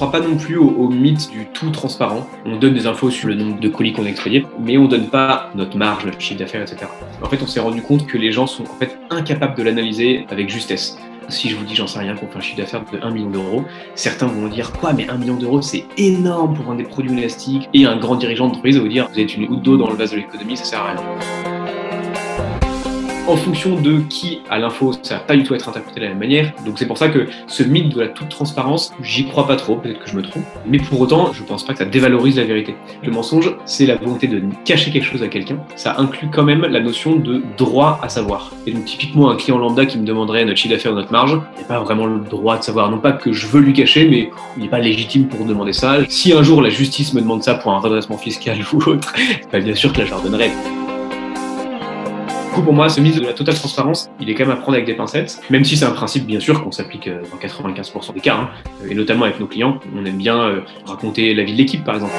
crois pas non plus au, mythe du tout transparent. On donne des infos sur le nombre de colis qu'on a expédiés, mais on donne pas notre marge, notre chiffre d'affaires, etc. En fait, on s'est rendu compte que les gens sont en fait incapables de l'analyser avec justesse. Si je vous dis, j'en sais rien, qu'on fait un chiffre d'affaires de 1 million d'euros, certains vont dire Quoi, mais 1 million d'euros, c'est énorme pour vendre des produits élastiques. Et un grand dirigeant d'entreprise va vous dire Vous êtes une goutte d'eau dans le vase de l'économie, ça sert à rien en fonction de qui a l'info, ça va pas du tout être interprété de la même manière. Donc c'est pour ça que ce mythe de la toute transparence, j'y crois pas trop, peut-être que je me trompe. Mais pour autant, je pense pas que ça dévalorise la vérité. Le mensonge, c'est la volonté de cacher quelque chose à quelqu'un. Ça inclut quand même la notion de droit à savoir. Et donc typiquement, un client lambda qui me demanderait notre chiffre d'affaires notre marge, il pas vraiment le droit de savoir. Non pas que je veux lui cacher, mais il n'est pas légitime pour demander ça. Si un jour la justice me demande ça pour un redressement fiscal ou autre, bah bien sûr que là je leur donnerai. Du coup, pour moi, ce mythe de la totale transparence, il est quand même à prendre avec des pincettes, même si c'est un principe, bien sûr, qu'on s'applique euh, dans 95% des cas, hein, et notamment avec nos clients. On aime bien euh, raconter la vie de l'équipe, par exemple.